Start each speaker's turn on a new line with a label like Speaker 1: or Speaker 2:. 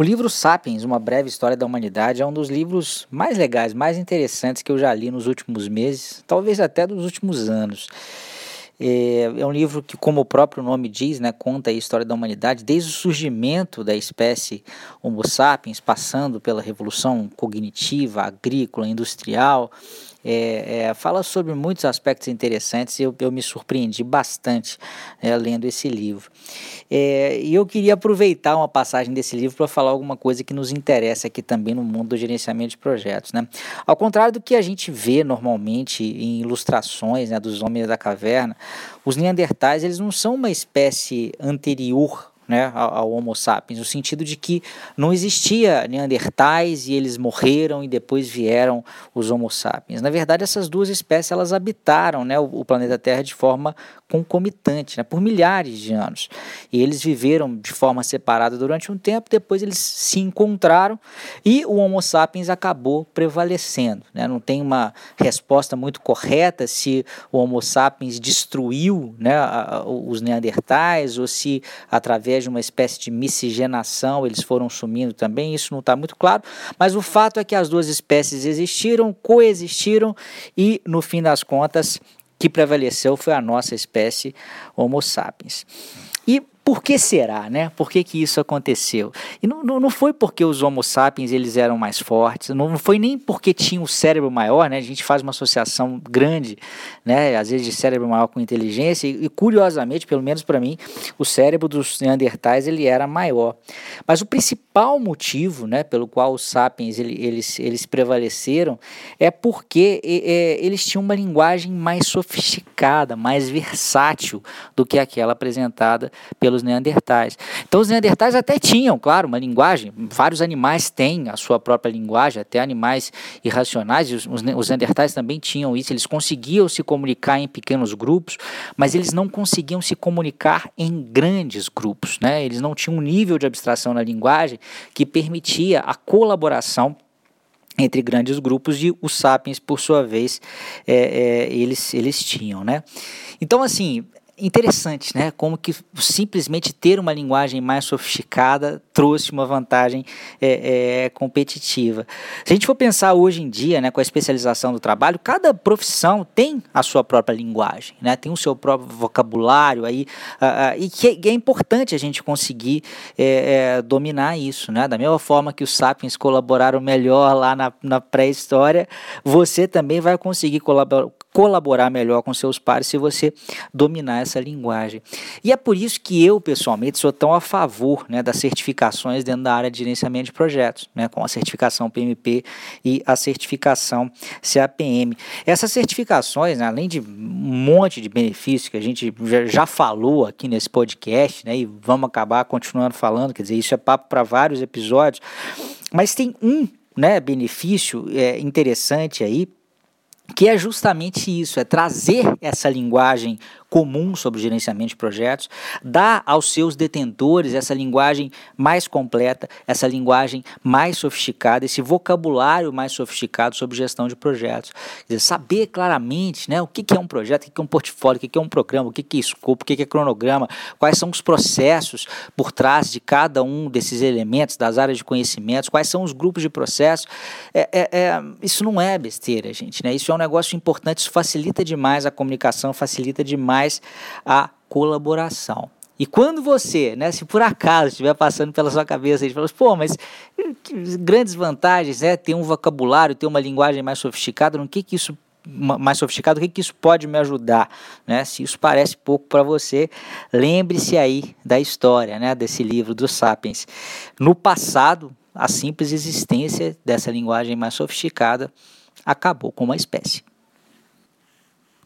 Speaker 1: O livro Sapiens, Uma Breve História da Humanidade, é um dos livros mais legais, mais interessantes que eu já li nos últimos meses, talvez até dos últimos anos. É, é um livro que, como o próprio nome diz, né, conta a história da humanidade desde o surgimento da espécie Homo sapiens, passando pela revolução cognitiva, agrícola, industrial, é, é, fala sobre muitos aspectos interessantes e eu, eu me surpreendi bastante é, lendo esse livro. É, e eu queria aproveitar uma passagem desse livro para falar alguma coisa que nos interessa aqui também no mundo do gerenciamento de projetos. Né? Ao contrário do que a gente vê normalmente em ilustrações né, dos homens da caverna, os neandertais eles não são uma espécie anterior né, ao Homo sapiens, no sentido de que não existia neandertais e eles morreram e depois vieram os Homo sapiens. Na verdade, essas duas espécies elas habitaram né, o, planeta Terra de forma concomitante, né, por milhares de anos. E eles viveram de forma separada durante um tempo, depois eles se encontraram e o Homo sapiens acabou prevalecendo. Né? Não tem uma resposta muito correta se o Homo sapiens destruiu né, os neandertais ou se através de uma espécie de miscigenação eles foram sumindo também, isso não está muito claro, mas o fato é que as duas espécies existiram, coexistiram e, no fim das contas, que prevaleceu foi a nossa espécie Homo sapiens. Por que será, né? Por que, que isso aconteceu? E não, não, não, foi porque os Homo sapiens eles eram mais fortes, não foi nem porque tinham um cérebro maior, né? A gente faz uma associação grande, né? Às vezes de cérebro maior com inteligência e, e curiosamente, pelo menos para mim, o cérebro dos neandertais ele era maior. Mas o principal motivo, né, pelo qual os sapiens ele, eles, eles prevaleceram é porque é, eles tinham uma linguagem mais sofisticada, mais versátil do que aquela apresentada pelos os neandertais. Então, os neandertais até tinham, claro, uma linguagem. Vários animais têm a sua própria linguagem, até animais irracionais. Os, os neandertais também tinham isso. Eles conseguiam se comunicar em pequenos grupos, mas eles não conseguiam se comunicar em grandes grupos. Né? Eles não tinham um nível de abstração na linguagem que permitia a colaboração entre grandes grupos e os sapiens, por sua vez, é, é, eles, eles tinham, né? Então, assim, interessante, né? Como que simplesmente ter uma linguagem mais sofisticada trouxe uma vantagem é, é, competitiva. Se a gente for pensar hoje em dia, né, com a especialização do trabalho, cada profissão tem a sua própria linguagem, né? Tem o seu próprio vocabulário aí e que é, é, importante a gente conseguir é, é, dominar isso, né? Da mesma forma que os sapiens colaboraram melhor lá na, na pré-história, você também vai conseguir colaborar colaborar melhor com seus pares se você dominar essa linguagem. E é por isso que eu, pessoalmente, sou tão a favor né, das certificações dentro da área de gerenciamento de projetos, né, com a certificação PMP e a certificação CAPM. Essas certificações, né, além de um monte de benefícios que a gente já falou aqui nesse podcast, né, e vamos acabar continuando falando, quer dizer, isso é papo para vários episódios, mas tem um né, benefício é, interessante aí que é justamente isso, é trazer essa linguagem comum sobre gerenciamento de projetos, dá aos seus detentores essa linguagem mais completa, essa linguagem mais sofisticada, esse vocabulário mais sofisticado sobre gestão de projetos. Dizer, saber claramente né, o que, que é um projeto, o que, é um portfólio, o que, é um programa, o que, é escopo, o que, que é cronograma, quais são os processos por trás de cada um desses elementos, das áreas de conhecimentos, quais são os grupos de processo. É, é, é, isso não é besteira, gente. Né? Isso é um negócio importante, isso facilita demais a comunicação, facilita demais mais a colaboração. E quando você, né, se por acaso estiver passando pela sua cabeça e fala, pô, mas grandes vantagens, né, ter um vocabulário, ter uma linguagem mais sofisticada, no que que isso mais sofisticado, o que, que isso pode me ajudar? Né? Se isso parece pouco para você, lembre-se aí da história né, desse livro dos Sapiens. No passado, a simples existência dessa linguagem mais sofisticada acabou com uma espécie.